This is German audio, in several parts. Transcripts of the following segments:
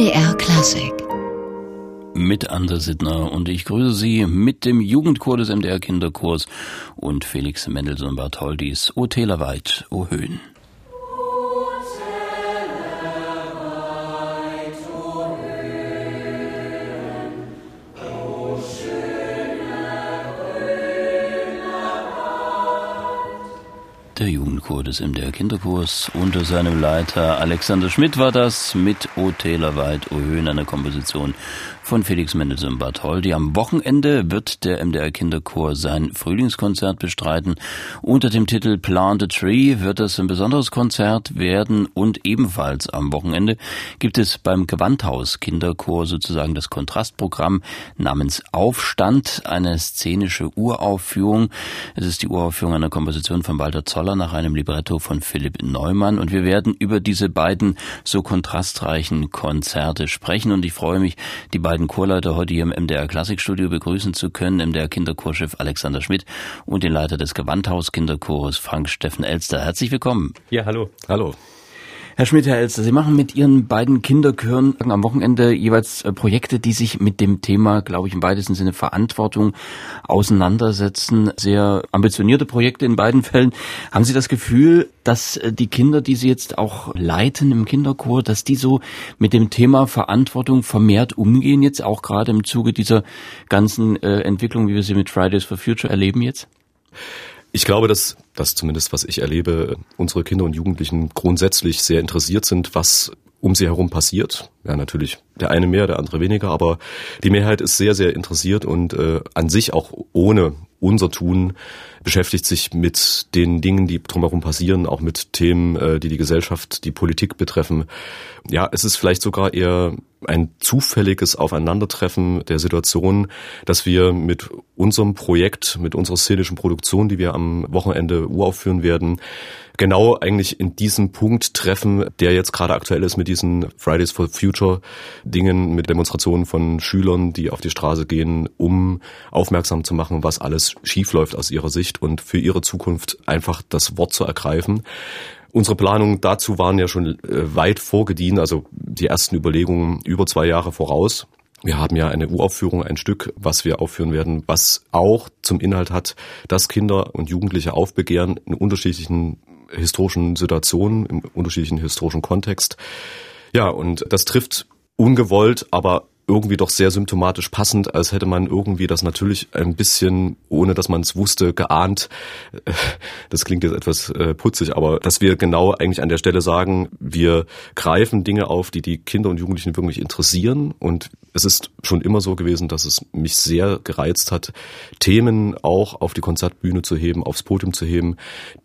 MDR Klassik. Mit Anders Sittner und ich grüße Sie mit dem Jugendchor des MDR Kinderchors und Felix Mendelssohn Bartholdis O Tälerweit, O Höhen. Jugendchor des MDR Kinderchors. Unter seinem Leiter Alexander Schmidt war das mit O Tälerweit, O Höhen, einer Komposition von Felix Mendelssohn Bartholdy. Am Wochenende wird der MDR Kinderchor sein Frühlingskonzert bestreiten. Unter dem Titel Plant a Tree wird es ein besonderes Konzert werden und ebenfalls am Wochenende gibt es beim Gewandhaus Kinderchor sozusagen das Kontrastprogramm namens Aufstand, eine szenische Uraufführung. Es ist die Uraufführung einer Komposition von Walter Zoller nach einem Libretto von Philipp Neumann und wir werden über diese beiden so kontrastreichen Konzerte sprechen und ich freue mich, die beiden beiden Chorleiter heute hier im MDR Klassikstudio begrüßen zu können, MDR Kinderchorchef Alexander Schmidt und den Leiter des Gewandhaus Kinderchores Frank Steffen Elster. Herzlich willkommen. Ja, hallo. Hallo. Herr Schmidt, Herr Elster, Sie machen mit Ihren beiden Kinderchören am Wochenende jeweils äh, Projekte, die sich mit dem Thema, glaube ich, im weitesten Sinne Verantwortung auseinandersetzen. Sehr ambitionierte Projekte in beiden Fällen. Haben Sie das Gefühl, dass äh, die Kinder, die Sie jetzt auch leiten im Kinderchor, dass die so mit dem Thema Verantwortung vermehrt umgehen, jetzt auch gerade im Zuge dieser ganzen äh, Entwicklung, wie wir sie mit Fridays for Future erleben jetzt? Ich glaube, dass das zumindest, was ich erlebe, unsere Kinder und Jugendlichen grundsätzlich sehr interessiert sind, was um sie herum passiert. Ja, natürlich der eine mehr, der andere weniger, aber die Mehrheit ist sehr, sehr interessiert und äh, an sich auch ohne unser Tun beschäftigt sich mit den Dingen, die drumherum passieren, auch mit Themen, äh, die die Gesellschaft, die Politik betreffen. Ja, es ist vielleicht sogar eher ein zufälliges Aufeinandertreffen der Situation, dass wir mit unserem Projekt, mit unserer szenischen Produktion, die wir am Wochenende uraufführen werden, genau eigentlich in diesem Punkt treffen, der jetzt gerade aktuell ist mit diesen Fridays for Future Dingen, mit Demonstrationen von Schülern, die auf die Straße gehen, um aufmerksam zu machen, was alles schiefläuft aus ihrer Sicht und für ihre Zukunft einfach das Wort zu ergreifen. Unsere Planungen dazu waren ja schon äh, weit vorgedient, also die ersten Überlegungen über zwei Jahre voraus. Wir haben ja eine Uraufführung, ein Stück, was wir aufführen werden, was auch zum Inhalt hat, dass Kinder und Jugendliche aufbegehren in unterschiedlichen historischen Situationen, im unterschiedlichen historischen Kontext. Ja, und das trifft ungewollt, aber irgendwie doch sehr symptomatisch passend, als hätte man irgendwie das natürlich ein bisschen, ohne dass man es wusste, geahnt. Das klingt jetzt etwas äh, putzig, aber dass wir genau eigentlich an der Stelle sagen, wir greifen Dinge auf, die die Kinder und Jugendlichen wirklich interessieren. Und es ist schon immer so gewesen, dass es mich sehr gereizt hat, Themen auch auf die Konzertbühne zu heben, aufs Podium zu heben,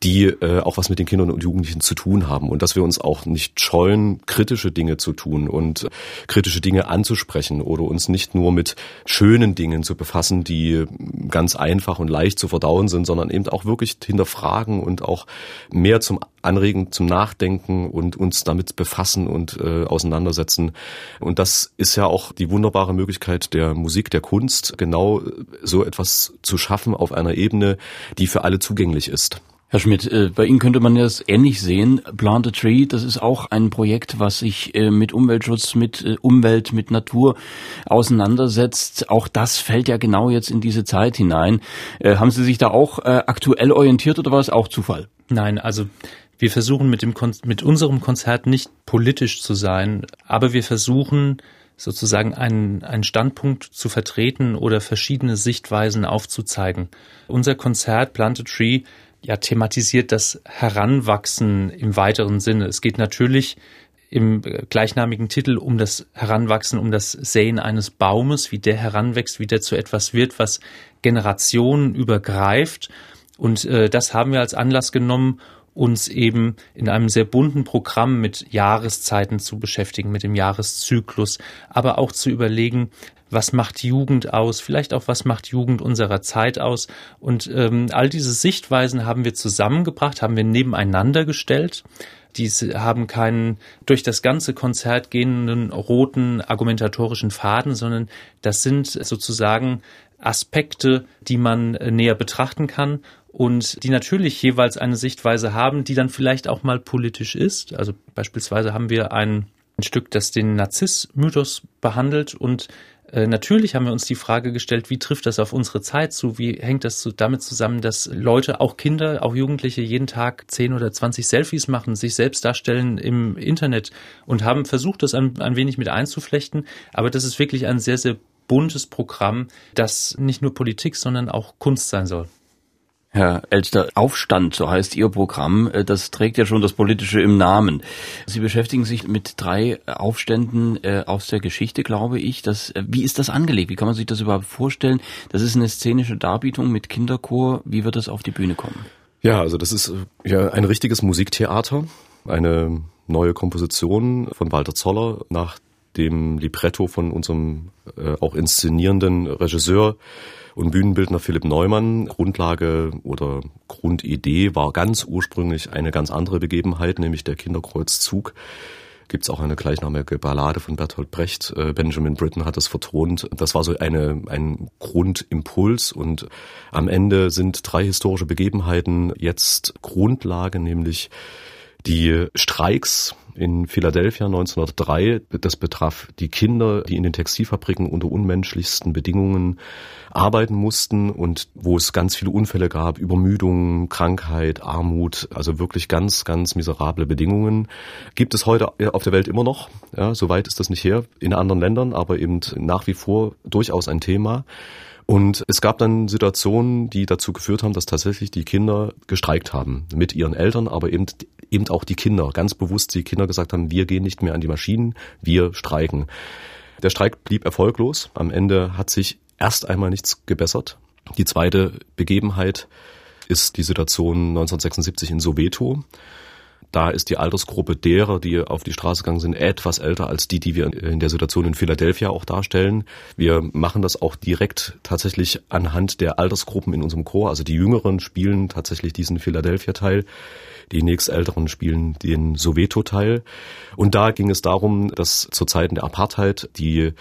die äh, auch was mit den Kindern und Jugendlichen zu tun haben. Und dass wir uns auch nicht scheuen, kritische Dinge zu tun und kritische Dinge anzusprechen sprechen oder uns nicht nur mit schönen Dingen zu befassen, die ganz einfach und leicht zu verdauen sind, sondern eben auch wirklich hinterfragen und auch mehr zum Anregen, zum Nachdenken und uns damit befassen und äh, auseinandersetzen. Und das ist ja auch die wunderbare Möglichkeit der Musik, der Kunst, genau so etwas zu schaffen auf einer Ebene, die für alle zugänglich ist. Herr Schmidt, äh, bei Ihnen könnte man das ähnlich sehen. Plant a Tree, das ist auch ein Projekt, was sich äh, mit Umweltschutz, mit äh, Umwelt, mit Natur auseinandersetzt. Auch das fällt ja genau jetzt in diese Zeit hinein. Haben Sie sich da auch aktuell orientiert oder war es auch Zufall? Nein, also wir versuchen mit, dem Kon mit unserem Konzert nicht politisch zu sein, aber wir versuchen sozusagen einen, einen Standpunkt zu vertreten oder verschiedene Sichtweisen aufzuzeigen. Unser Konzert Plant a Tree ja thematisiert das Heranwachsen im weiteren Sinne. Es geht natürlich im gleichnamigen Titel um das Heranwachsen, um das Säen eines Baumes, wie der heranwächst, wie der zu etwas wird, was Generationen übergreift. Und äh, das haben wir als Anlass genommen, uns eben in einem sehr bunten Programm mit Jahreszeiten zu beschäftigen, mit dem Jahreszyklus, aber auch zu überlegen, was macht Jugend aus, vielleicht auch was macht Jugend unserer Zeit aus. Und ähm, all diese Sichtweisen haben wir zusammengebracht, haben wir nebeneinander gestellt. Die haben keinen durch das ganze Konzert gehenden roten argumentatorischen Faden, sondern das sind sozusagen Aspekte, die man äh, näher betrachten kann und die natürlich jeweils eine Sichtweise haben, die dann vielleicht auch mal politisch ist. Also beispielsweise haben wir ein Stück, das den Narzissmythos behandelt und natürlich haben wir uns die Frage gestellt, wie trifft das auf unsere Zeit zu? Wie hängt das zu, damit zusammen, dass Leute, auch Kinder, auch Jugendliche jeden Tag 10 oder 20 Selfies machen, sich selbst darstellen im Internet und haben versucht, das ein, ein wenig mit einzuflechten. Aber das ist wirklich ein sehr, sehr buntes Programm, das nicht nur Politik, sondern auch Kunst sein soll. Herr Elster, Aufstand, so heißt Ihr Programm, äh, das trägt ja schon das Politische im Namen. Sie beschäftigen sich mit drei Aufständen äh, aus der Geschichte, glaube ich. Das, äh, wie ist das angelegt? Wie kann man sich das überhaupt vorstellen? Das ist eine szenische Darbietung mit Kinderchor. Wie wird das auf die Bühne kommen? Ja, also das ist ja ein richtiges Musiktheater, eine neue Komposition von Walter Zoller nach dem Libretto von unserem äh, auch inszenierenden Regisseur und Bühnenbildner Philipp Neumann. Grundlage oder Grundidee war ganz ursprünglich eine ganz andere Begebenheit, nämlich der Kinderkreuzzug gibt's auch eine gleichnamige Ballade von Bertolt Brecht. Äh, Benjamin Britten hat das vertont. Das war so eine, ein Grundimpuls und am Ende sind drei historische Begebenheiten jetzt Grundlage, nämlich die Streiks in Philadelphia 1903, das betraf die Kinder, die in den Textilfabriken unter unmenschlichsten Bedingungen arbeiten mussten und wo es ganz viele Unfälle gab, Übermüdung, Krankheit, Armut, also wirklich ganz, ganz miserable Bedingungen. Gibt es heute auf der Welt immer noch, ja, soweit ist das nicht her, in anderen Ländern, aber eben nach wie vor durchaus ein Thema. Und es gab dann Situationen, die dazu geführt haben, dass tatsächlich die Kinder gestreikt haben mit ihren Eltern, aber eben, eben auch die Kinder, ganz bewusst die Kinder gesagt haben, wir gehen nicht mehr an die Maschinen, wir streiken. Der Streik blieb erfolglos. Am Ende hat sich erst einmal nichts gebessert. Die zweite Begebenheit ist die Situation 1976 in Soweto. Da ist die Altersgruppe derer, die auf die Straße gegangen sind, etwas älter als die, die wir in der Situation in Philadelphia auch darstellen. Wir machen das auch direkt tatsächlich anhand der Altersgruppen in unserem Chor. Also die Jüngeren spielen tatsächlich diesen Philadelphia-Teil. Die nächstälteren spielen den Soweto-Teil. Und da ging es darum, dass zu Zeiten der Apartheid die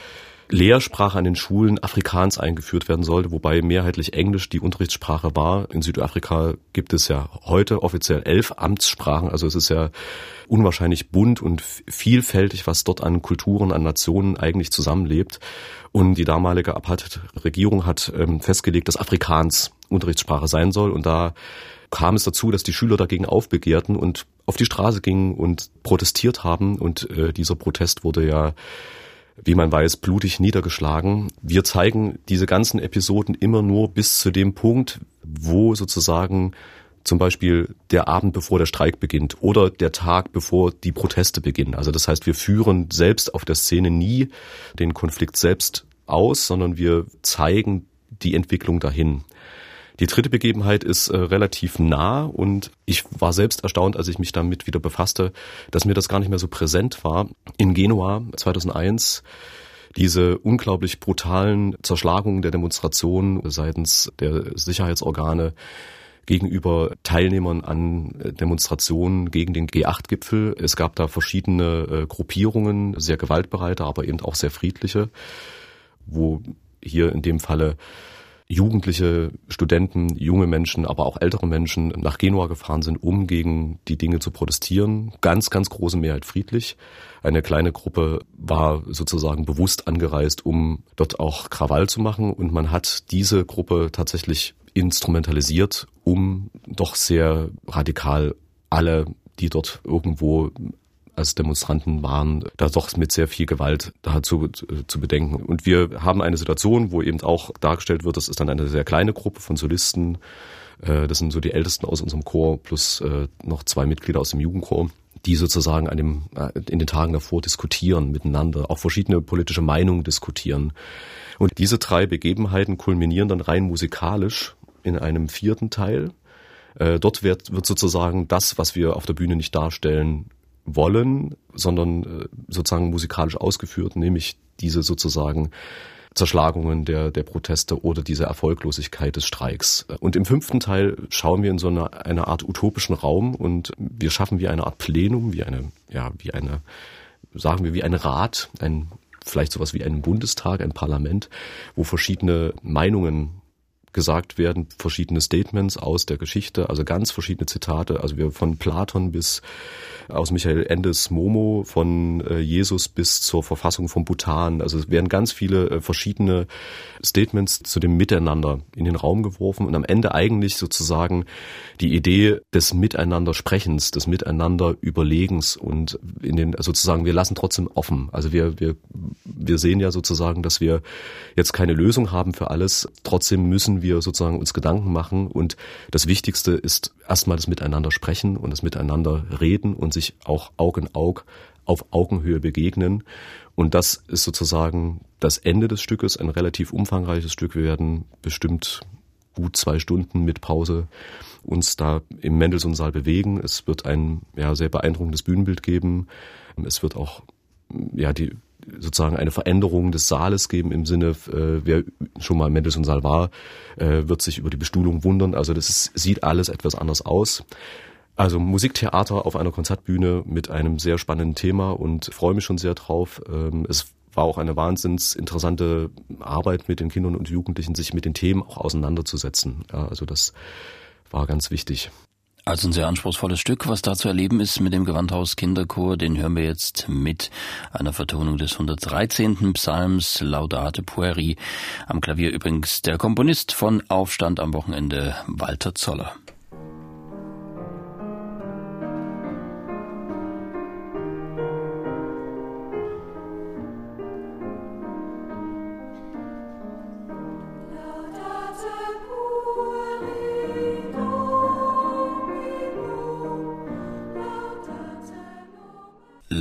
Lehrsprache an den Schulen Afrikaans eingeführt werden sollte, wobei mehrheitlich Englisch die Unterrichtssprache war. In Südafrika gibt es ja heute offiziell elf Amtssprachen, also es ist ja unwahrscheinlich bunt und vielfältig, was dort an Kulturen, an Nationen eigentlich zusammenlebt. Und die damalige Apartheid-Regierung hat ähm, festgelegt, dass Afrikaans Unterrichtssprache sein soll. Und da kam es dazu, dass die Schüler dagegen aufbegehrten und auf die Straße gingen und protestiert haben. Und äh, dieser Protest wurde ja wie man weiß, blutig niedergeschlagen. Wir zeigen diese ganzen Episoden immer nur bis zu dem Punkt, wo sozusagen zum Beispiel der Abend bevor der Streik beginnt oder der Tag bevor die Proteste beginnen. Also das heißt, wir führen selbst auf der Szene nie den Konflikt selbst aus, sondern wir zeigen die Entwicklung dahin. Die dritte Begebenheit ist äh, relativ nah und ich war selbst erstaunt, als ich mich damit wieder befasste, dass mir das gar nicht mehr so präsent war. In Genua 2001 diese unglaublich brutalen Zerschlagungen der Demonstrationen seitens der Sicherheitsorgane gegenüber Teilnehmern an Demonstrationen gegen den G8-Gipfel. Es gab da verschiedene äh, Gruppierungen, sehr gewaltbereite, aber eben auch sehr friedliche, wo hier in dem Falle Jugendliche, Studenten, junge Menschen, aber auch ältere Menschen nach Genua gefahren sind, um gegen die Dinge zu protestieren. Ganz, ganz große Mehrheit friedlich. Eine kleine Gruppe war sozusagen bewusst angereist, um dort auch Krawall zu machen. Und man hat diese Gruppe tatsächlich instrumentalisiert, um doch sehr radikal alle die dort irgendwo als Demonstranten waren, da doch mit sehr viel Gewalt dazu zu bedenken. Und wir haben eine Situation, wo eben auch dargestellt wird, das ist dann eine sehr kleine Gruppe von Solisten, äh, das sind so die Ältesten aus unserem Chor plus äh, noch zwei Mitglieder aus dem Jugendchor die sozusagen an dem, äh, in den Tagen davor diskutieren miteinander, auch verschiedene politische Meinungen diskutieren. Und diese drei Begebenheiten kulminieren dann rein musikalisch in einem vierten Teil. Dort wird, wird sozusagen das, was wir auf der Bühne nicht darstellen, wollen, sondern äh, sozusagen musikalisch ausgeführt, nämlich diese sozusagen Zerschlagungen der, der Proteste oder diese Erfolglosigkeit des Streiks. Und im fünften Teil schauen wir in so eine, eine Art utopischen Raum und wir schaffen wie eine Art Plenum, wie eine, ja, wie eine, sagen wir, wie ein Rat, ein, vielleicht sowas wie einen Bundestag, ein Parlament, wo verschiedene Meinungen gesagt werden verschiedene Statements aus der Geschichte, also ganz verschiedene Zitate, also wir von Platon bis aus Michael Endes Momo, von äh, Jesus bis zur Verfassung von Bhutan. Also es werden ganz viele äh, verschiedene Statements zu dem Miteinander in den Raum geworfen und am Ende eigentlich sozusagen die Idee des Miteinandersprechens, des Miteinanderüberlegens und in den sozusagen wir lassen trotzdem offen. Also wir wir wir sehen ja sozusagen, dass wir jetzt keine Lösung haben für alles. Trotzdem müssen wir sozusagen uns Gedanken machen und das Wichtigste ist erstmal das Miteinander sprechen und das Miteinander reden und sich auch Aug in Aug auf Augenhöhe begegnen. Und das ist sozusagen das Ende des Stückes, ein relativ umfangreiches Stück. Wir werden bestimmt gut zwei Stunden mit Pause uns da im Mendelssohn-Saal bewegen. Es wird ein ja, sehr beeindruckendes Bühnenbild geben. Es wird auch ja, die, sozusagen eine Veränderung des Saales geben im Sinne, äh, wer schon mal im Mendelssohn-Saal war, äh, wird sich über die Bestuhlung wundern. Also das ist, sieht alles etwas anders aus. Also Musiktheater auf einer Konzertbühne mit einem sehr spannenden Thema und freue mich schon sehr drauf. Ähm, es war auch eine wahnsinns interessante Arbeit mit den Kindern und Jugendlichen, sich mit den Themen auch auseinanderzusetzen. Ja, also das war ganz wichtig. Also ein sehr anspruchsvolles Stück, was da zu erleben ist mit dem Gewandhaus Kinderchor, den hören wir jetzt mit einer Vertonung des 113. Psalms Laudate Pueri. Am Klavier übrigens der Komponist von Aufstand am Wochenende, Walter Zoller.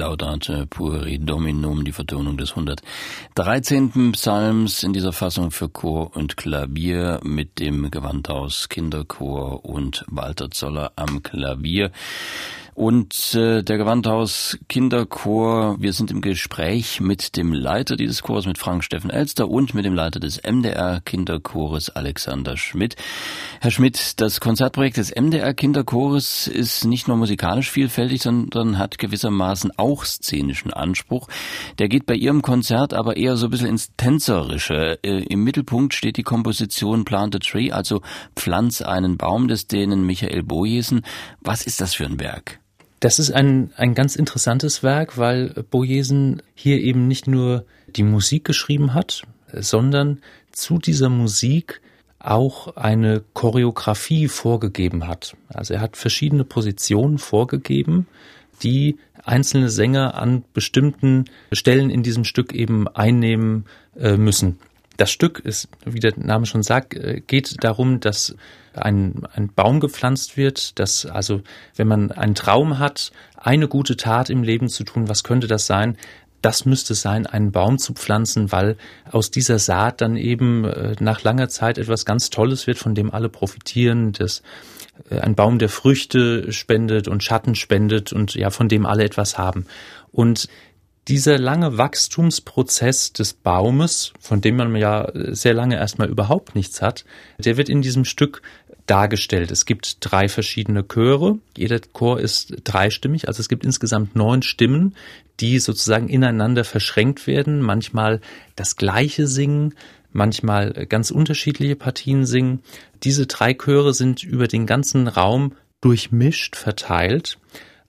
Laudate Pueri Dominum, die Vertonung des 113. Psalms in dieser Fassung für Chor und Klavier mit dem Gewandhaus Kinderchor und Walter Zoller am Klavier und äh, der Gewandhaus Kinderchor. Wir sind im Gespräch mit dem Leiter dieses Chors, mit Frank Steffen Elster und mit dem Leiter des MDR Kinderchores Alexander Schmidt. Herr Schmidt, das Konzertprojekt des MDR Kinderchores ist nicht nur musikalisch vielfältig, sondern hat gewissermaßen auch szenischen Anspruch. Der geht bei Ihrem Konzert aber eher so ein bisschen ins Tänzerische. Äh, Im Mittelpunkt steht die Komposition Plant a Tree, also Pflanz einen Baum des Dänen Michael Bojesen. Was ist das für ein Werk? Das ist ein, ein ganz interessantes Werk, weil Bojesen hier eben nicht nur die Musik geschrieben hat, sondern zu dieser Musik auch eine Choreografie vorgegeben hat. Also er hat verschiedene Positionen vorgegeben, die einzelne Sänger an bestimmten Stellen in diesem Stück eben einnehmen äh, müssen. Das Stück ist, wie der Name schon sagt, äh, geht darum, dass ein, ein Baum gepflanzt wird, dass also, wenn man einen Traum hat, eine gute Tat im Leben zu tun, was könnte das sein? Das müsste sein, einen Baum zu pflanzen, weil aus dieser Saat dann eben äh, nach langer Zeit etwas ganz Tolles wird, von dem alle profitieren, das äh, ein Baum, der Früchte spendet und Schatten spendet und ja, von dem alle etwas haben. Und dieser lange Wachstumsprozess des Baumes, von dem man ja sehr lange erstmal überhaupt nichts hat, der wird in diesem Stück dargestellt. Es gibt drei verschiedene Chöre. Jeder Chor ist dreistimmig, also es gibt insgesamt neun Stimmen, die sozusagen ineinander verschränkt werden, manchmal das gleiche singen, manchmal ganz unterschiedliche Partien singen. Diese drei Chöre sind über den ganzen Raum durchmischt verteilt.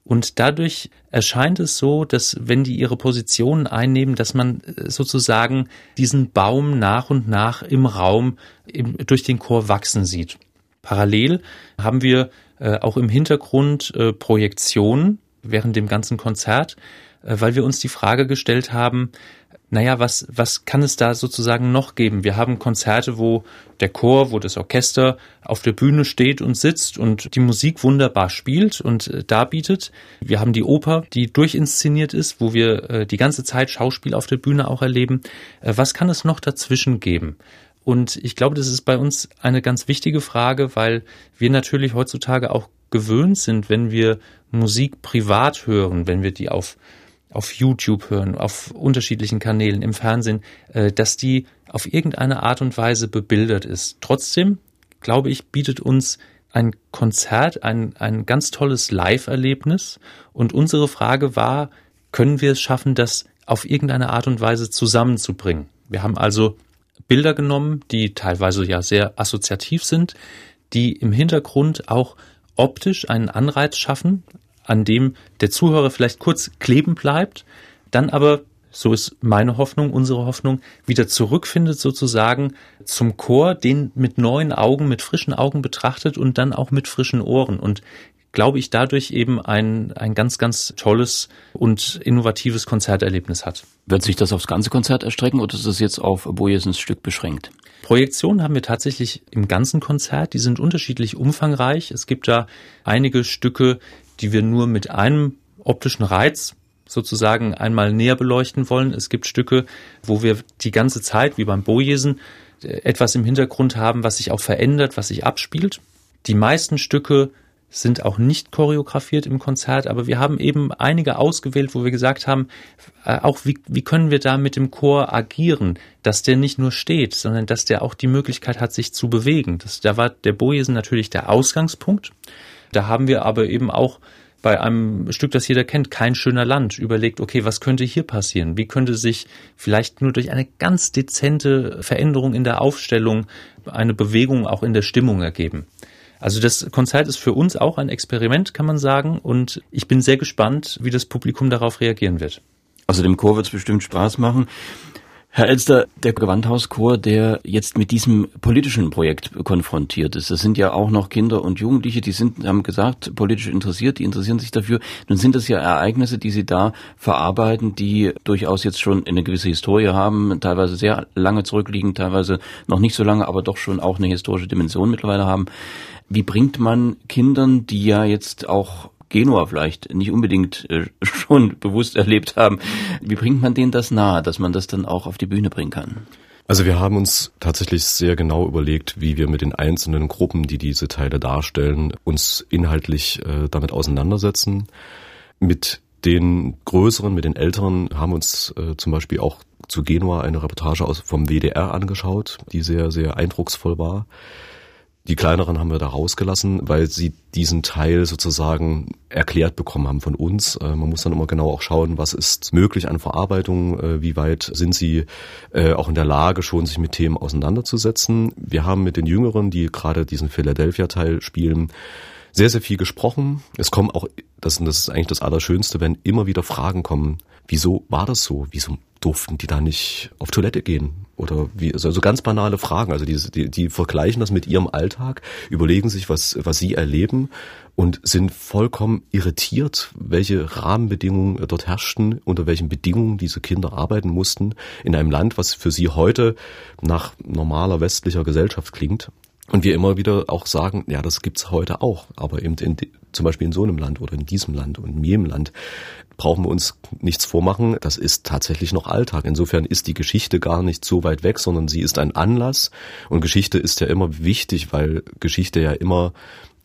Und dadurch erscheint es so, dass wenn die ihre Positionen einnehmen, dass man sozusagen diesen Baum nach und nach im Raum im, durch den Chor wachsen sieht. Parallel haben wir äh, auch im Hintergrund äh, Projektionen während dem ganzen Konzert, äh, weil wir uns die Frage gestellt haben, naja, was, was kann es da sozusagen noch geben? Wir haben Konzerte, wo der Chor, wo das Orchester auf der Bühne steht und sitzt und die Musik wunderbar spielt und äh, darbietet. Wir haben die Oper, die durchinszeniert ist, wo wir äh, die ganze Zeit Schauspiel auf der Bühne auch erleben. Äh, was kann es noch dazwischen geben? Und ich glaube, das ist bei uns eine ganz wichtige Frage, weil wir natürlich heutzutage auch gewöhnt sind, wenn wir Musik privat hören, wenn wir die auf, auf YouTube hören, auf unterschiedlichen Kanälen im Fernsehen, äh, dass die auf irgendeine Art und Weise bebildert ist. Trotzdem, glaube ich, bietet uns ein Konzert ein, ein ganz tolles Live-Erlebnis. Und unsere Frage war, können wir es schaffen, das auf irgendeine Art und Weise zusammenzubringen? Wir haben also Bilder genommen, die teilweise ja sehr assoziativ sind, die im Hintergrund auch optisch einen Anreiz schaffen, an dem der Zuhörer vielleicht kurz kleben bleibt, dann aber, so ist meine Hoffnung, unsere Hoffnung, wieder zurückfindet sozusagen zum Chor, den mit neuen Augen, mit frischen Augen betrachtet und dann auch mit frischen Ohren. Und glaube ich, dadurch eben ein, ein ganz, ganz tolles und innovatives Konzerterlebnis hat. Wird sich das aufs ganze Konzert erstrecken oder ist es jetzt auf Bojesens Stück beschränkt? Projektionen haben wir tatsächlich im ganzen Konzert. Die sind unterschiedlich umfangreich. Es gibt da einige Stücke, die wir nur mit einem optischen Reiz sozusagen einmal näher beleuchten wollen. Es gibt Stücke, wo wir die ganze Zeit, wie beim Bojesen, etwas im Hintergrund haben, was sich auch verändert, was sich abspielt. Die meisten Stücke sind auch nicht choreografiert im Konzert, aber wir haben eben einige ausgewählt, wo wir gesagt haben, äh, auch wie, wie können wir da mit dem Chor agieren, dass der nicht nur steht, sondern dass der auch die Möglichkeit hat, sich zu bewegen. Das, da war der Bojesen natürlich der Ausgangspunkt. Da haben wir aber eben auch bei einem Stück, das jeder kennt, kein schöner Land, überlegt, okay, was könnte hier passieren? Wie könnte sich vielleicht nur durch eine ganz dezente Veränderung in der Aufstellung eine Bewegung auch in der Stimmung ergeben? Also das Konzert ist für uns auch ein Experiment, kann man sagen. Und ich bin sehr gespannt, wie das Publikum darauf reagieren wird. Also dem Chor wird es bestimmt Spaß machen. Herr Elster, der Gewandhauschor, der jetzt mit diesem politischen Projekt konfrontiert ist, das sind ja auch noch Kinder und Jugendliche, die sind, haben gesagt, politisch interessiert, die interessieren sich dafür. Nun sind das ja Ereignisse, die sie da verarbeiten, die durchaus jetzt schon eine gewisse Historie haben, teilweise sehr lange zurückliegen, teilweise noch nicht so lange, aber doch schon auch eine historische Dimension mittlerweile haben. Wie bringt man Kindern, die ja jetzt auch Genua vielleicht nicht unbedingt äh, schon bewusst erlebt haben, wie bringt man denen das nahe, dass man das dann auch auf die Bühne bringen kann? Also wir haben uns tatsächlich sehr genau überlegt, wie wir mit den einzelnen Gruppen, die diese Teile darstellen, uns inhaltlich äh, damit auseinandersetzen. Mit den größeren, mit den älteren haben uns äh, zum Beispiel auch zu Genua eine Reportage aus vom WDR angeschaut, die sehr, sehr eindrucksvoll war. Die kleineren haben wir da rausgelassen, weil sie diesen Teil sozusagen erklärt bekommen haben von uns. Äh, man muss dann immer genau auch schauen, was ist möglich an Verarbeitung, äh, wie weit sind sie äh, auch in der Lage, schon sich mit Themen auseinanderzusetzen. Wir haben mit den Jüngeren, die gerade diesen Philadelphia-Teil spielen, sehr, sehr viel gesprochen. Es kommen auch, das, das ist eigentlich das Allerschönste, wenn immer wieder Fragen kommen. Wieso war das so? Wieso durften die da nicht auf Toilette gehen? Oder wie, also, ganz banale Fragen. Also die, die, die vergleichen das mit ihrem Alltag, überlegen sich, was, was sie erleben und sind vollkommen irritiert, welche Rahmenbedingungen dort herrschten, unter welchen Bedingungen diese Kinder arbeiten mussten, in einem Land, was für sie heute nach normaler westlicher Gesellschaft klingt. Und wir immer wieder auch sagen, ja, das gibt's heute auch, aber eben in, zum Beispiel in so einem Land oder in diesem Land und in jedem Land brauchen wir uns nichts vormachen. Das ist tatsächlich noch Alltag. Insofern ist die Geschichte gar nicht so weit weg, sondern sie ist ein Anlass. Und Geschichte ist ja immer wichtig, weil Geschichte ja immer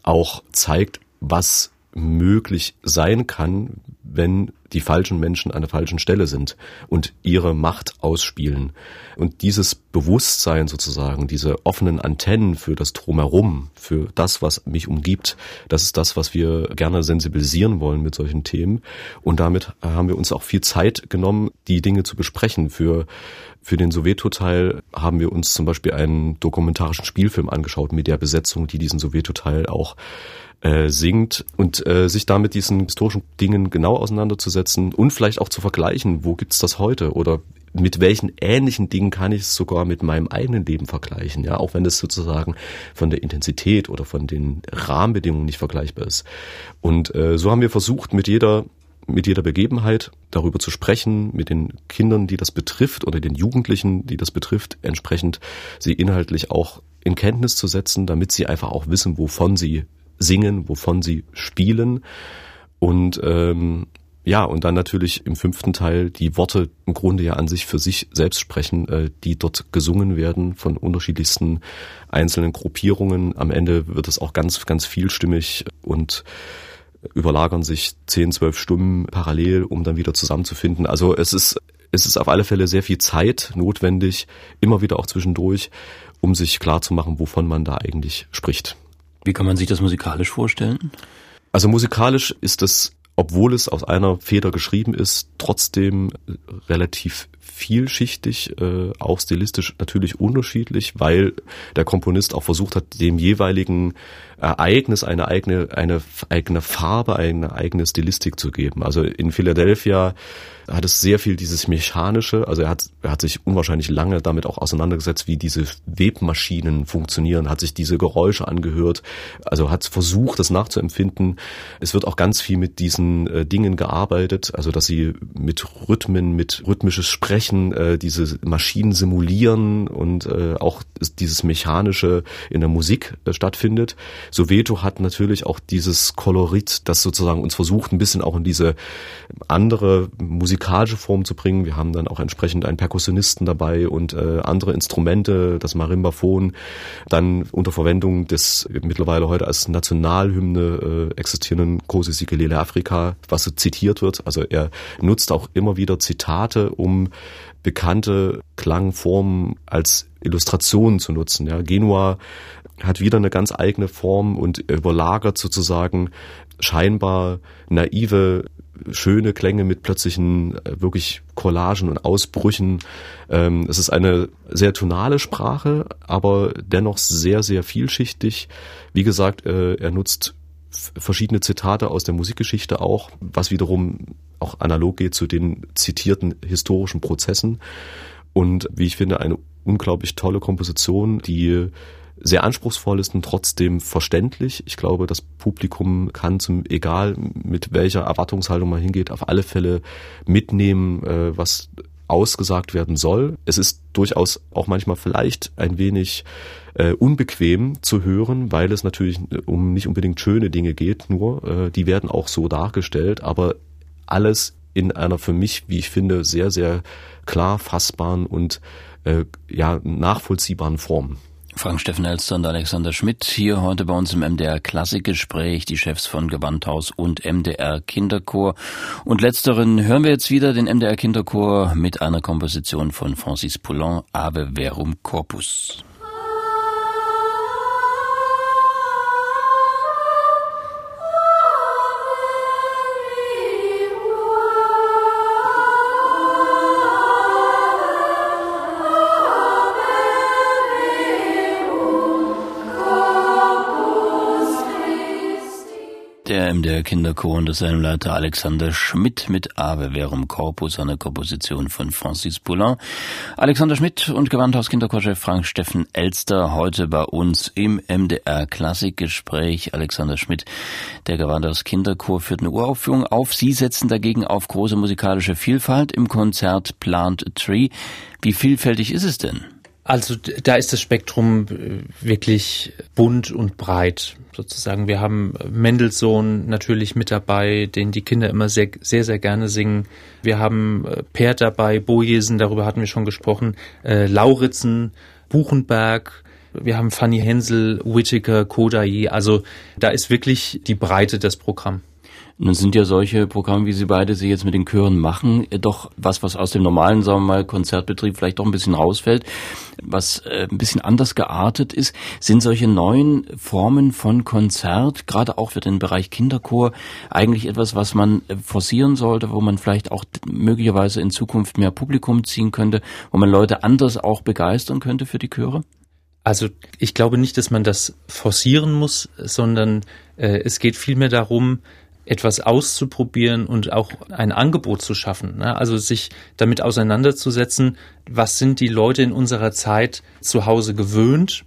auch zeigt, was möglich sein kann, wenn die falschen Menschen an der falschen Stelle sind und ihre Macht ausspielen. Und dieses Bewusstsein sozusagen, diese offenen Antennen für das Drumherum, für das, was mich umgibt, das ist das, was wir gerne sensibilisieren wollen mit solchen Themen. Und damit haben wir uns auch viel Zeit genommen, die Dinge zu besprechen. Für, für den Soweto-Teil haben wir uns zum Beispiel einen dokumentarischen Spielfilm angeschaut mit der Besetzung, die diesen Soweto-Teil auch äh, singt und äh, sich damit diesen historischen Dingen genau auseinanderzusetzen und vielleicht auch zu vergleichen, wo gibt's das heute oder mit welchen ähnlichen Dingen kann ich es sogar mit meinem eigenen Leben vergleichen, ja, auch wenn es sozusagen von der Intensität oder von den Rahmenbedingungen nicht vergleichbar ist. Und äh, so haben wir versucht, mit jeder mit jeder Begebenheit darüber zu sprechen, mit den Kindern, die das betrifft, oder den Jugendlichen, die das betrifft, entsprechend sie inhaltlich auch in Kenntnis zu setzen, damit sie einfach auch wissen, wovon sie singen, wovon sie spielen. Und ähm, ja, und dann natürlich im fünften Teil die Worte im Grunde ja an sich für sich selbst sprechen, äh, die dort gesungen werden von unterschiedlichsten einzelnen Gruppierungen. Am Ende wird es auch ganz, ganz vielstimmig und überlagern sich zehn, zwölf Stunden parallel, um dann wieder zusammenzufinden. Also es ist, es ist auf alle Fälle sehr viel Zeit notwendig, immer wieder auch zwischendurch, um sich klar zu machen, wovon man da eigentlich spricht. Wie kann man sich das musikalisch vorstellen? Also musikalisch ist das obwohl es aus einer Feder geschrieben ist, trotzdem relativ vielschichtig, äh, auch stilistisch natürlich unterschiedlich, weil der Komponist auch versucht hat, dem jeweiligen Ereignis eine eigene, eine eigene Farbe, eine eigene Stilistik zu geben. Also in Philadelphia hat es sehr viel dieses Mechanische, also er hat, er hat sich unwahrscheinlich lange damit auch auseinandergesetzt, wie diese Webmaschinen funktionieren, hat sich diese Geräusche angehört, also hat versucht, das nachzuempfinden. Es wird auch ganz viel mit diesen äh, Dingen gearbeitet, also dass sie mit Rhythmen, mit rhythmisches Sprechen äh, diese Maschinen simulieren und äh, auch dieses Mechanische in der Musik äh, stattfindet. Soweto hat natürlich auch dieses Kolorit, das sozusagen uns versucht, ein bisschen auch in diese andere musikalische Form zu bringen. Wir haben dann auch entsprechend einen Perkussionisten dabei und äh, andere Instrumente, das Marimbaphon, dann unter Verwendung des mittlerweile heute als Nationalhymne äh, existierenden Große Sikelele Afrika, was so zitiert wird. Also er nutzt auch immer wieder Zitate, um bekannte Klangformen als Illustrationen zu nutzen. Ja, Genua hat wieder eine ganz eigene Form und überlagert sozusagen scheinbar naive schöne Klänge mit plötzlichen äh, wirklich Collagen und Ausbrüchen. Ähm, es ist eine sehr tonale Sprache, aber dennoch sehr, sehr vielschichtig. Wie gesagt, äh, er nutzt verschiedene Zitate aus der Musikgeschichte auch, was wiederum auch analog geht zu den zitierten historischen Prozessen. Und wie ich finde, eine unglaublich tolle Komposition, die sehr anspruchsvoll ist und trotzdem verständlich. Ich glaube, das Publikum kann zum, egal mit welcher Erwartungshaltung man hingeht, auf alle Fälle mitnehmen, äh, was ausgesagt werden soll. Es ist durchaus auch manchmal vielleicht ein wenig äh, unbequem zu hören, weil es natürlich um nicht unbedingt schöne Dinge geht, nur äh, die werden auch so dargestellt, aber alles in einer für mich, wie ich finde, sehr, sehr klar fassbaren und äh, ja, nachvollziehbaren Form. Frank Steffen Elster und Alexander Schmidt hier heute bei uns im MDR Klassikgespräch, die Chefs von Gewandhaus und MDR Kinderchor. Und letzteren hören wir jetzt wieder den MDR Kinderchor mit einer Komposition von Francis Poulenc, Ave Verum Corpus. Der MDR Kinderchor unter seinem Leiter Alexander Schmidt mit Ave Verum Corpus, eine Komposition von Francis Poulain. Alexander Schmidt und Gewandhaus Kinderchorchef Frank Steffen Elster heute bei uns im MDR Klassikgespräch. Alexander Schmidt, der Gewandhaus Kinderchor führt eine Uraufführung auf. Sie setzen dagegen auf große musikalische Vielfalt im Konzert Plant Tree. Wie vielfältig ist es denn? Also da ist das Spektrum äh, wirklich bunt und breit sozusagen. Wir haben Mendelssohn natürlich mit dabei, den die Kinder immer sehr, sehr, sehr gerne singen. Wir haben äh, Perd dabei, Bojesen, darüber hatten wir schon gesprochen, äh, Lauritzen, Buchenberg, wir haben Fanny Hensel, Whittaker, Kodai. Also da ist wirklich die Breite des Programms. Nun sind ja solche Programme, wie Sie beide sie jetzt mit den Chören machen, doch was, was aus dem normalen, sagen wir mal, Konzertbetrieb vielleicht doch ein bisschen rausfällt, was äh, ein bisschen anders geartet ist, sind solche neuen Formen von Konzert, gerade auch für den Bereich Kinderchor, eigentlich etwas, was man äh, forcieren sollte, wo man vielleicht auch möglicherweise in Zukunft mehr Publikum ziehen könnte, wo man Leute anders auch begeistern könnte für die Chöre? Also ich glaube nicht, dass man das forcieren muss, sondern äh, es geht vielmehr darum, etwas auszuprobieren und auch ein Angebot zu schaffen. Ne? Also sich damit auseinanderzusetzen, was sind die Leute in unserer Zeit zu Hause gewöhnt?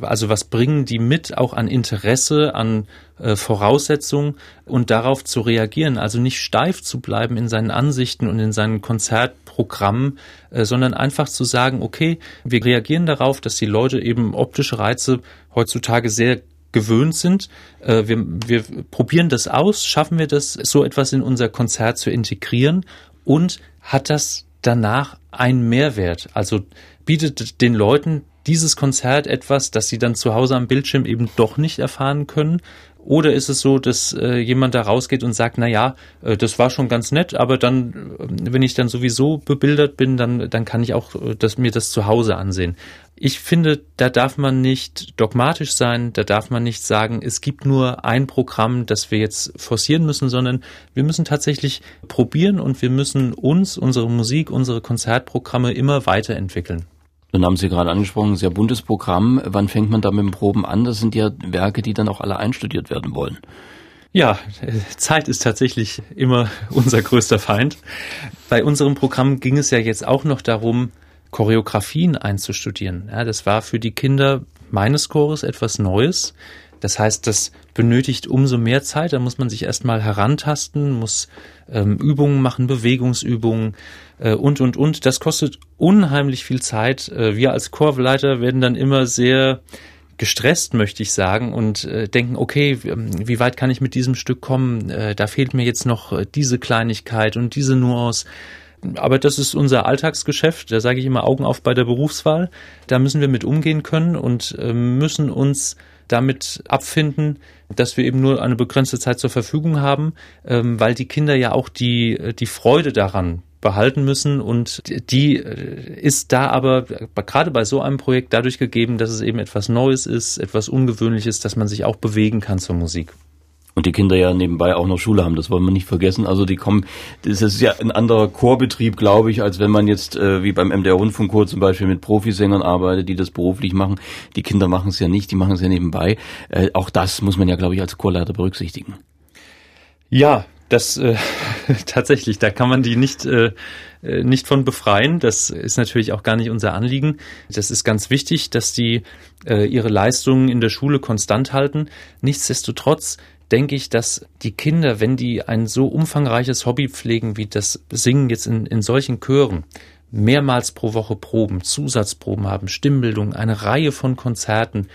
Also was bringen die mit, auch an Interesse, an äh, Voraussetzungen und darauf zu reagieren. Also nicht steif zu bleiben in seinen Ansichten und in seinen Konzertprogrammen, äh, sondern einfach zu sagen, okay, wir reagieren darauf, dass die Leute eben optische Reize heutzutage sehr gewöhnt sind. Äh, wir, wir probieren das aus, schaffen wir das, so etwas in unser Konzert zu integrieren und hat das danach einen Mehrwert? Also bietet den Leuten dieses Konzert etwas, das sie dann zu Hause am Bildschirm eben doch nicht erfahren können Oder ist es so, dass äh, jemand da rausgeht und sagt, na ja, äh, das war schon ganz nett, aber dann, äh, wenn ich dann sowieso bebildert bin, dann, dann kann ich auch äh, das, mir das zu Hause ansehen. Ich finde, da darf man nicht dogmatisch sein, da darf man nicht sagen, es gibt nur ein Programm, das wir jetzt forcieren müssen, sondern wir müssen tatsächlich probieren und wir müssen uns, unsere Musik, unsere Konzertprogramme immer weiterentwickeln. Nun haben Sie gerade angesprochen, sehr buntes Programm. Wann fängt man da mit dem Proben an? Das sind ja Werke, die dann auch alle einstudiert werden wollen. Ja, Zeit ist tatsächlich immer unser größter Feind. Bei unserem Programm ging es ja jetzt auch noch darum, Choreografien einzustudieren. Ja, das war für die Kinder meines Chores etwas Neues. Das heißt, das benötigt umso mehr Zeit. Da muss man sich erstmal herantasten, muss ähm, Übungen machen, Bewegungsübungen äh, und, und, und. Das kostet unheimlich viel Zeit. Äh, wir als Chorleiter werden dann immer sehr gestresst, möchte ich sagen, und äh, denken, okay, ähm, wie weit kann ich mit diesem Stück kommen? Äh, da fehlt mir jetzt noch äh, diese Kleinigkeit und diese Nuance. Aber das ist unser Alltagsgeschäft. Da sage ich immer Augen auf bei der Berufswahl. Da müssen wir mit umgehen können und äh, müssen uns damit abfinden, dass wir eben nur eine begrenzte Zeit zur Verfügung haben, ähm, weil die Kinder ja auch die, die Freude daran behalten müssen und die äh, ist da aber gerade bei so einem Projekt dadurch gegeben, dass es eben etwas Neues ist, etwas Ungewöhnliches, dass man sich auch bewegen kann zur Musik. Und die Kinder ja nebenbei auch noch Schule haben, das wollen wir nicht vergessen. Also die kommen, das ist ja ein anderer Chorbetrieb, glaube ich, als wenn man jetzt äh, wie beim MDR Rundfunkchor zum Beispiel mit Profisängern arbeitet, die das beruflich machen. Die Kinder machen es ja nicht, die machen es ja nebenbei. Äh, auch das muss man ja, glaube ich, als Chorleiter berücksichtigen. Ja, das äh, tatsächlich, da kann man die nicht äh, äh, nicht von befreien. Das ist natürlich auch gar nicht unser Anliegen. Das ist ganz wichtig, dass die äh, ihre Leistungen in der Schule konstant halten. Nichtsdestotrotz denke ich, dass die Kinder, wenn die ein so umfangreiches Hobby pflegen wie das Singen jetzt in, in solchen Chören, mehrmals pro Woche Proben, Zusatzproben haben, Stimmbildung, eine Reihe von Konzerten,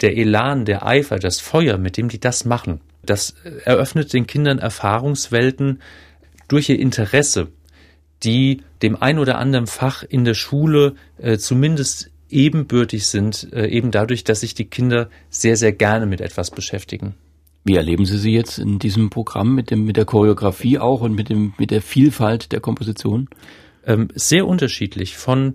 der Elan, der Eifer, das Feuer, mit dem die das machen, das eröffnet den Kindern Erfahrungswelten durch ihr Interesse, die dem ein oder anderen Fach in der Schule äh, zumindest ebenbürtig sind, äh, eben dadurch, dass sich die Kinder sehr, sehr gerne mit etwas beschäftigen. Wie erleben Sie sie jetzt in diesem Programm mit dem mit der Choreografie auch und mit dem mit der Vielfalt der Komposition? Ähm, sehr unterschiedlich von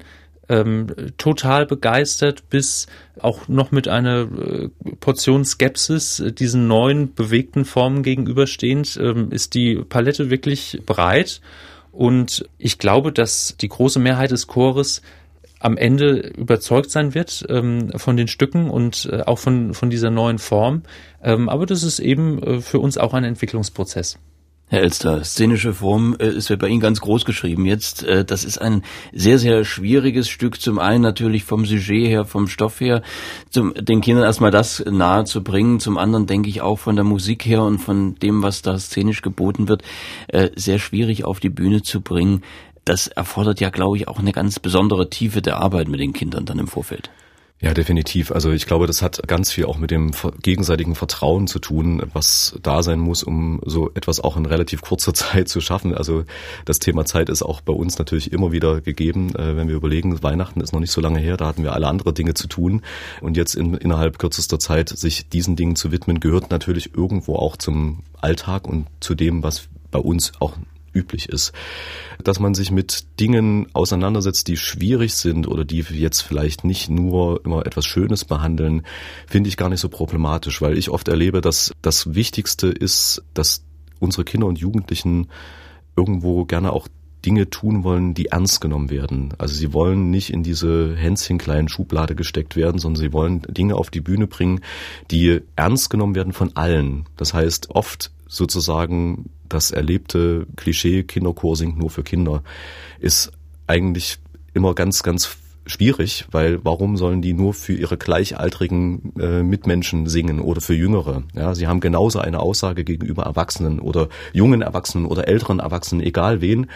ähm, total begeistert bis auch noch mit einer äh, Portion Skepsis äh, diesen neuen bewegten Formen gegenüberstehend, ähm, ist die Palette wirklich breit. Und ich glaube, dass die große Mehrheit des Chores am Ende überzeugt sein wird ähm, von den Stücken und äh, auch von, von dieser neuen Form. Ähm, aber das ist eben äh, für uns auch ein Entwicklungsprozess. Herr Elster, szenische Form äh, ist bei Ihnen ganz groß geschrieben jetzt. Äh, das ist ein sehr, sehr schwieriges Stück. Zum einen natürlich vom Sujet her, vom Stoff her, zum, den Kindern erstmal das nahe zu bringen. Zum anderen denke ich auch von der Musik her und von dem, was da szenisch geboten wird, äh, sehr schwierig auf die Bühne zu bringen. Das erfordert ja, glaube ich, auch eine ganz besondere Tiefe der Arbeit mit den Kindern dann im Vorfeld. Ja, definitiv. Also ich glaube, das hat ganz viel auch mit dem gegenseitigen Vertrauen zu tun, was da sein muss, um so etwas auch in relativ kurzer Zeit zu schaffen. Also das Thema Zeit ist auch bei uns natürlich immer wieder gegeben. Äh, wenn wir überlegen, Weihnachten ist noch nicht so lange her, da hatten wir alle andere Dinge zu tun. Und jetzt in, innerhalb kürzester Zeit sich diesen Dingen zu widmen, gehört natürlich irgendwo auch zum Alltag und zu dem, was bei uns auch üblich ist. Dass man sich mit Dingen auseinandersetzt, die schwierig sind oder die jetzt vielleicht nicht nur immer etwas Schönes behandeln, finde ich gar nicht so problematisch, weil ich oft erlebe, dass das Wichtigste ist, dass unsere Kinder und Jugendlichen irgendwo gerne auch Dinge tun wollen, die ernst genommen werden. Also sie wollen nicht in diese Hänschen kleinen Schublade gesteckt werden, sondern sie wollen Dinge auf die Bühne bringen, die ernst genommen werden von allen. Das heißt, oft sozusagen das erlebte Klischee Kinderchor singt nur für Kinder ist eigentlich immer ganz, ganz schwierig, weil warum sollen die nur für ihre gleichaltrigen äh, Mitmenschen singen oder für Jüngere? Ja, sie haben genauso eine Aussage gegenüber Erwachsenen oder jungen Erwachsenen oder älteren Erwachsenen, egal wen.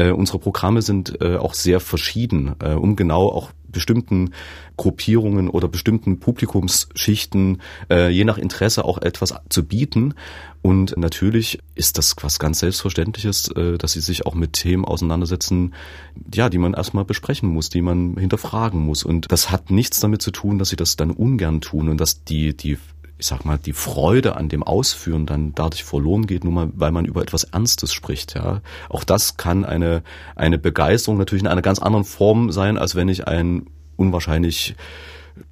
Äh, unsere Programme sind äh, auch sehr verschieden, äh, um genau auch bestimmten Gruppierungen oder bestimmten Publikumsschichten äh, je nach Interesse auch etwas zu bieten. Und natürlich ist das was ganz Selbstverständliches, äh, dass sie sich auch mit Themen auseinandersetzen, ja, die man erstmal besprechen muss, die man hinterfragen muss. Und das hat nichts damit zu tun, dass sie das dann ungern tun und dass die, die ich sag mal, die Freude an dem Ausführen dann dadurch verloren geht, nur mal, weil man über etwas Ernstes spricht, ja. Auch das kann eine, eine Begeisterung natürlich in einer ganz anderen Form sein, als wenn ich ein unwahrscheinlich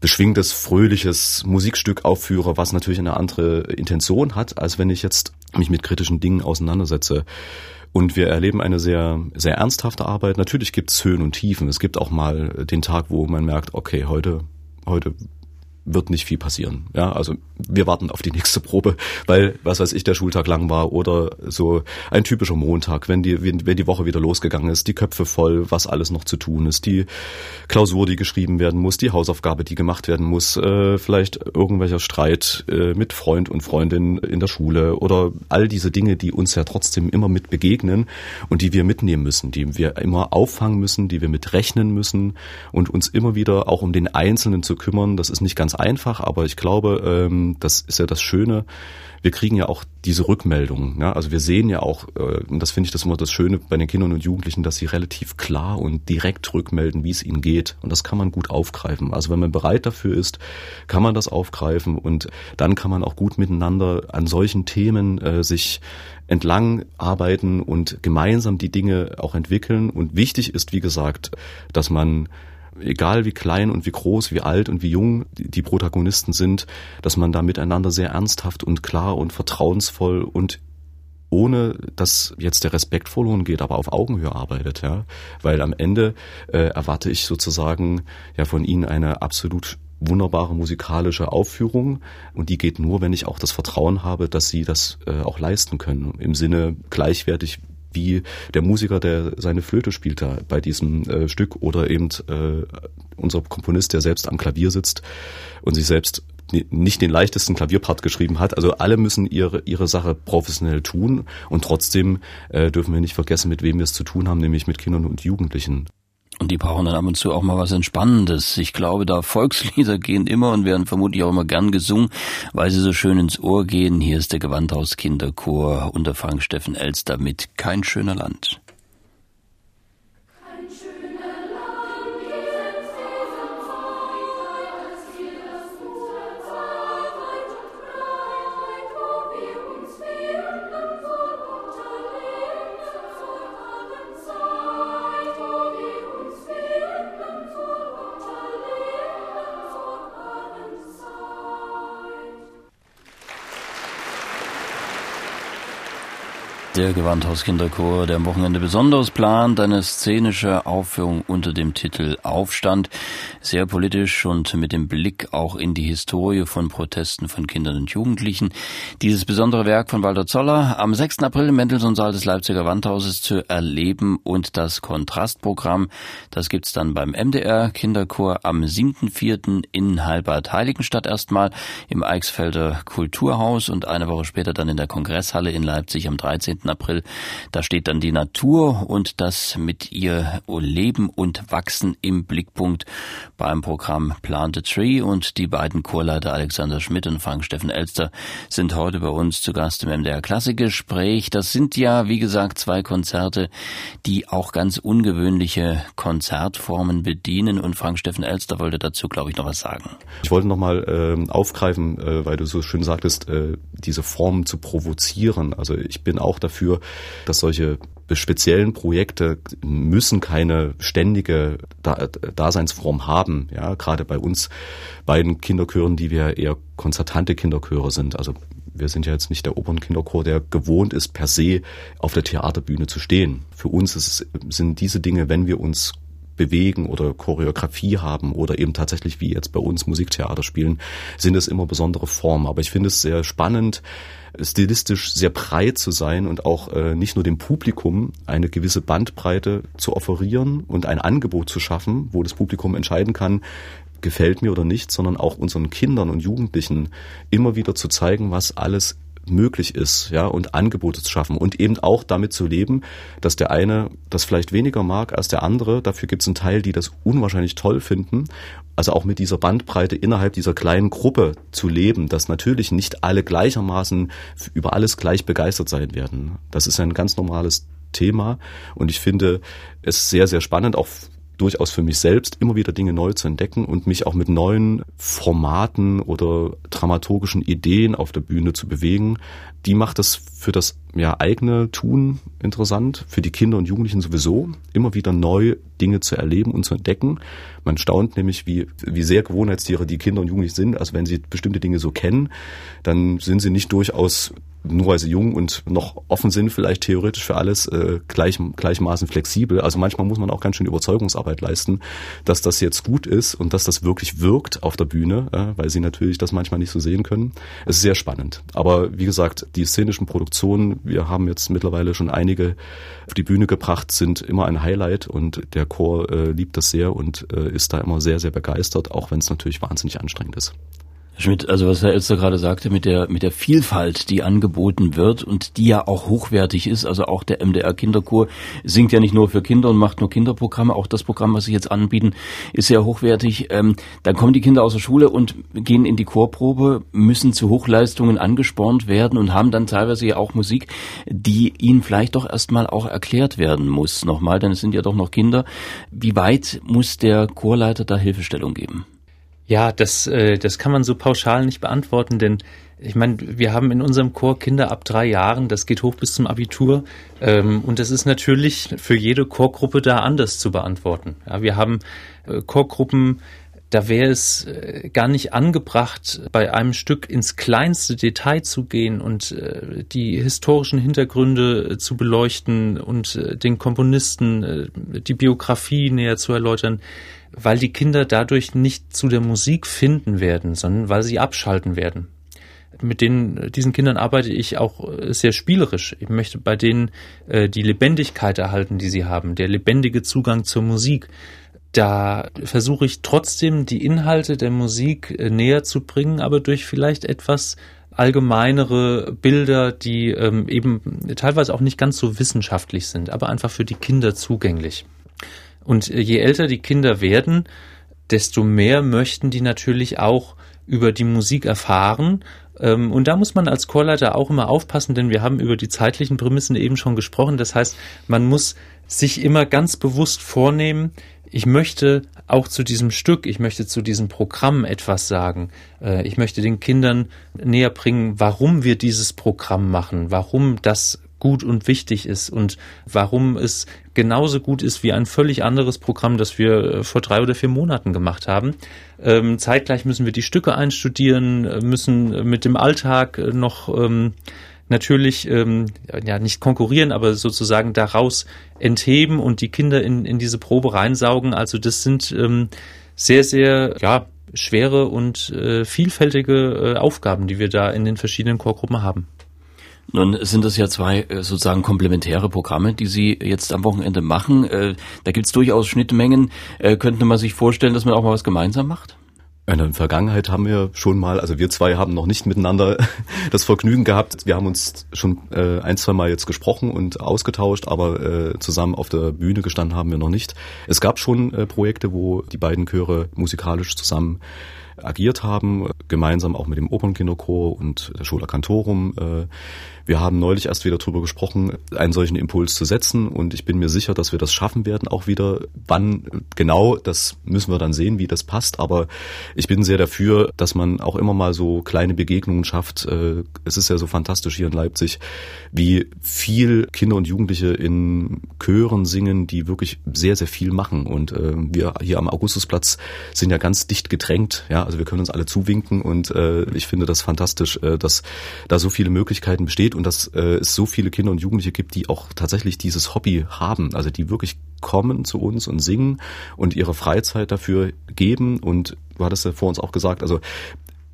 beschwingtes, fröhliches Musikstück aufführe, was natürlich eine andere Intention hat, als wenn ich jetzt mich mit kritischen Dingen auseinandersetze. Und wir erleben eine sehr, sehr ernsthafte Arbeit. Natürlich gibt es Höhen und Tiefen. Es gibt auch mal den Tag, wo man merkt, okay, heute, heute wird nicht viel passieren. Ja, also wir warten auf die nächste Probe, weil was weiß ich, der Schultag lang war oder so ein typischer Montag, wenn die wenn die Woche wieder losgegangen ist, die Köpfe voll, was alles noch zu tun ist, die Klausur, die geschrieben werden muss, die Hausaufgabe, die gemacht werden muss, äh, vielleicht irgendwelcher Streit äh, mit Freund und Freundin in der Schule oder all diese Dinge, die uns ja trotzdem immer mit begegnen und die wir mitnehmen müssen, die wir immer auffangen müssen, die wir mit rechnen müssen und uns immer wieder auch um den Einzelnen zu kümmern. Das ist nicht ganz einfach, aber ich glaube, ähm, das ist ja das Schöne. Wir kriegen ja auch diese Rückmeldungen. Ja? Also wir sehen ja auch, äh, und das finde ich das immer das Schöne bei den Kindern und Jugendlichen, dass sie relativ klar und direkt rückmelden, wie es ihnen geht. Und das kann man gut aufgreifen. Also wenn man bereit dafür ist, kann man das aufgreifen und dann kann man auch gut miteinander an solchen Themen äh, sich entlang arbeiten und gemeinsam die Dinge auch entwickeln. Und wichtig ist, wie gesagt, dass man egal wie klein und wie groß, wie alt und wie jung die Protagonisten sind, dass man da miteinander sehr ernsthaft und klar und vertrauensvoll und ohne dass jetzt der Respekt verloren geht, aber auf Augenhöhe arbeitet, ja, weil am Ende äh, erwarte ich sozusagen ja von ihnen eine absolut wunderbare musikalische Aufführung und die geht nur, wenn ich auch das Vertrauen habe, dass sie das äh, auch leisten können. Im Sinne gleichwertig wie der Musiker, der seine Flöte spielt da bei diesem äh, Stück oder eben äh, unser Komponist, der selbst am Klavier sitzt und sich selbst nicht den leichtesten Klavierpart geschrieben hat. Also alle müssen ihre, ihre Sache professionell tun und trotzdem äh, dürfen wir nicht vergessen, mit wem wir es zu tun haben, nämlich mit Kindern und Jugendlichen. Und die brauchen dann ab und zu auch mal was Entspannendes. Ich glaube, da Volkslieder gehen immer und werden vermutlich auch immer gern gesungen, weil sie so schön ins Ohr gehen. Hier ist der Gewandhaus Kinderchor unter Frank Steffen Elster mit Kein schöner Land. Der Gewandhaus Kinderchor, der am Wochenende besonderes plant, eine szenische Aufführung unter dem Titel Aufstand. Sehr politisch und mit dem Blick auch in die Historie von Protesten von Kindern und Jugendlichen. Dieses besondere Werk von Walter Zoller am 6. April im Mendelssohn-Saal des Leipziger Wandhauses zu erleben und das Kontrastprogramm, das gibt's dann beim MDR Kinderchor am 7.4. in Halbad-Heiligenstadt erstmal im Eichsfelder Kulturhaus und eine Woche später dann in der Kongresshalle in Leipzig am 13. April. Da steht dann die Natur und das mit ihr Leben und Wachsen im Blickpunkt beim Programm Plant a Tree und die beiden Chorleiter Alexander Schmidt und Frank Steffen Elster sind heute bei uns zu Gast im MDR Klassikgespräch. Das sind ja, wie gesagt, zwei Konzerte, die auch ganz ungewöhnliche Konzertformen bedienen und Frank Steffen Elster wollte dazu, glaube ich, noch was sagen. Ich wollte noch mal äh, aufgreifen, äh, weil du so schön sagtest, äh, diese Formen zu provozieren. Also ich bin auch dafür, dass solche speziellen Projekte müssen keine ständige Daseinsform haben. Ja, gerade bei uns beiden Kinderchören, die wir eher konzertante Kinderchöre sind. Also wir sind ja jetzt nicht der Opernkinderchor, der gewohnt ist, per se auf der Theaterbühne zu stehen. Für uns es, sind diese Dinge, wenn wir uns bewegen oder Choreografie haben oder eben tatsächlich wie jetzt bei uns Musiktheater spielen, sind es immer besondere Formen. Aber ich finde es sehr spannend, stilistisch sehr breit zu sein und auch äh, nicht nur dem Publikum eine gewisse Bandbreite zu offerieren und ein Angebot zu schaffen, wo das Publikum entscheiden kann, gefällt mir oder nicht, sondern auch unseren Kindern und Jugendlichen immer wieder zu zeigen, was alles möglich ist, ja, und Angebote zu schaffen und eben auch damit zu leben, dass der eine das vielleicht weniger mag als der andere. Dafür gibt es einen Teil, die das unwahrscheinlich toll finden. Also auch mit dieser Bandbreite innerhalb dieser kleinen Gruppe zu leben, dass natürlich nicht alle gleichermaßen über alles gleich begeistert sein werden. Das ist ein ganz normales Thema und ich finde es sehr, sehr spannend, auch durchaus für mich selbst, immer wieder Dinge neu zu entdecken und mich auch mit neuen Formaten oder dramaturgischen Ideen auf der Bühne zu bewegen. Die macht das für das ja, eigene Tun interessant, für die Kinder und Jugendlichen sowieso, immer wieder neu Dinge zu erleben und zu entdecken. Man staunt nämlich, wie, wie sehr Gewohnheitstiere die Kinder und Jugendlichen sind. Also wenn sie bestimmte Dinge so kennen, dann sind sie nicht durchaus nur weil sie jung und noch offen sind, vielleicht theoretisch für alles äh, gleich, gleichmaßen flexibel. Also manchmal muss man auch ganz schön Überzeugungsarbeit leisten, dass das jetzt gut ist und dass das wirklich wirkt auf der Bühne, äh, weil sie natürlich das manchmal nicht so sehen können. Es ist sehr spannend. Aber wie gesagt, die szenischen Produktionen, wir haben jetzt mittlerweile schon einige auf die Bühne gebracht, sind immer ein Highlight und der Chor äh, liebt das sehr und äh, ist da immer sehr, sehr begeistert, auch wenn es natürlich wahnsinnig anstrengend ist. Schmidt, also was Herr Elster gerade sagte, mit der, mit der Vielfalt, die angeboten wird und die ja auch hochwertig ist, also auch der MDR Kinderchor singt ja nicht nur für Kinder und macht nur Kinderprogramme, auch das Programm, was sie jetzt anbieten, ist sehr hochwertig. Ähm, dann kommen die Kinder aus der Schule und gehen in die Chorprobe, müssen zu Hochleistungen angespornt werden und haben dann teilweise ja auch Musik, die ihnen vielleicht doch erstmal auch erklärt werden muss. Nochmal, denn es sind ja doch noch Kinder. Wie weit muss der Chorleiter da Hilfestellung geben? Ja, das, äh, das kann man so pauschal nicht beantworten, denn ich meine, wir haben in unserem Chor Kinder ab drei Jahren, das geht hoch bis zum Abitur. Ähm, und das ist natürlich für jede Chorgruppe da anders zu beantworten. Ja, wir haben äh, Chorgruppen, da wäre es äh, gar nicht angebracht, bei einem Stück ins kleinste Detail zu gehen und äh, die historischen Hintergründe äh, zu beleuchten und äh, den Komponisten äh, die Biografie näher zu erläutern weil die Kinder dadurch nicht zu der Musik finden werden, sondern weil sie abschalten werden. Mit denen, diesen Kindern arbeite ich auch sehr spielerisch. Ich möchte bei denen äh, die Lebendigkeit erhalten, die sie haben, der lebendige Zugang zur Musik. Da versuche ich trotzdem die Inhalte der Musik äh, näher zu bringen, aber durch vielleicht etwas allgemeinere Bilder, die ähm, eben teilweise auch nicht ganz so wissenschaftlich sind, aber einfach für die Kinder zugänglich. Und äh, je älter die Kinder werden, desto mehr möchten die natürlich auch über die Musik erfahren. Ähm, und da muss man als Chorleiter auch immer aufpassen, denn wir haben über die zeitlichen Prämissen eben schon gesprochen. Das heißt, man muss sich immer ganz bewusst vornehmen, ich möchte auch zu diesem Stück, ich möchte zu diesem Programm etwas sagen. Äh, ich möchte den Kindern näher bringen, warum wir dieses Programm machen, warum das gut und wichtig ist und warum es genauso gut ist wie ein völlig anderes Programm, das wir äh, vor drei oder vier Monaten gemacht haben. Ähm, zeitgleich müssen wir die Stücke einstudieren, äh, müssen mit dem Alltag äh, noch ähm, natürlich ähm, ja nicht konkurrieren, aber sozusagen daraus entheben und die Kinder in, in diese Probe reinsaugen. Also das sind ähm, sehr, sehr ja, schwere und äh, vielfältige äh, Aufgaben, die wir da in den verschiedenen Chorgruppen haben. Nun sind das ja zwei äh, sozusagen komplementäre Programme, die Sie jetzt am Wochenende machen. Äh, da gibt es durchaus Schnittmengen. Äh, könnte man sich vorstellen, dass man auch mal was gemeinsam macht? In der Vergangenheit haben wir schon mal, also wir zwei haben noch nicht miteinander das Vergnügen gehabt. Wir haben uns schon ein, zwei Mal jetzt gesprochen und ausgetauscht, aber zusammen auf der Bühne gestanden haben wir noch nicht. Es gab schon Projekte, wo die beiden Chöre musikalisch zusammen agiert haben, gemeinsam auch mit dem Opernkinderchor und der Schola Cantorum. Äh, wir haben neulich erst wieder darüber gesprochen, einen solchen Impuls zu setzen. Und ich bin mir sicher, dass wir das schaffen werden, auch wieder. Wann genau, das müssen wir dann sehen, wie das passt, aber ich bin sehr dafür, dass man auch immer mal so kleine Begegnungen schafft. Äh, es ist ja so fantastisch hier in Leipzig, wie viel Kinder und Jugendliche in Chören singen, die wirklich sehr, sehr viel machen. Und äh, wir hier am Augustusplatz sind ja ganz dicht gedrängt, ja, also wir können uns alle zuwinken. Und äh, ich finde das fantastisch, dass da so viele Möglichkeiten besteht und dass äh, es so viele Kinder und Jugendliche gibt, die auch tatsächlich dieses Hobby haben, also die wirklich kommen zu uns und singen und ihre Freizeit dafür geben und du hattest ja vor uns auch gesagt, also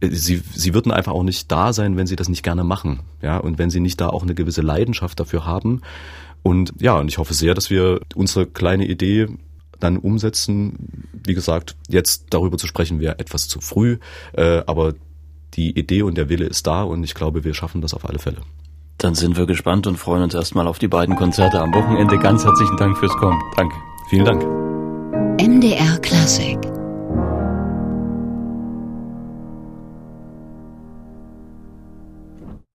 äh, sie, sie würden einfach auch nicht da sein, wenn sie das nicht gerne machen, ja, und wenn sie nicht da auch eine gewisse Leidenschaft dafür haben. Und ja, und ich hoffe sehr, dass wir unsere kleine Idee dann umsetzen. Wie gesagt, jetzt darüber zu sprechen wäre etwas zu früh, äh, aber die Idee und der Wille ist da und ich glaube, wir schaffen das auf alle Fälle. Dann sind wir gespannt und freuen uns erstmal auf die beiden Konzerte am Wochenende. Ganz herzlichen Dank fürs Kommen. Danke. Vielen Dank. MDR Klassik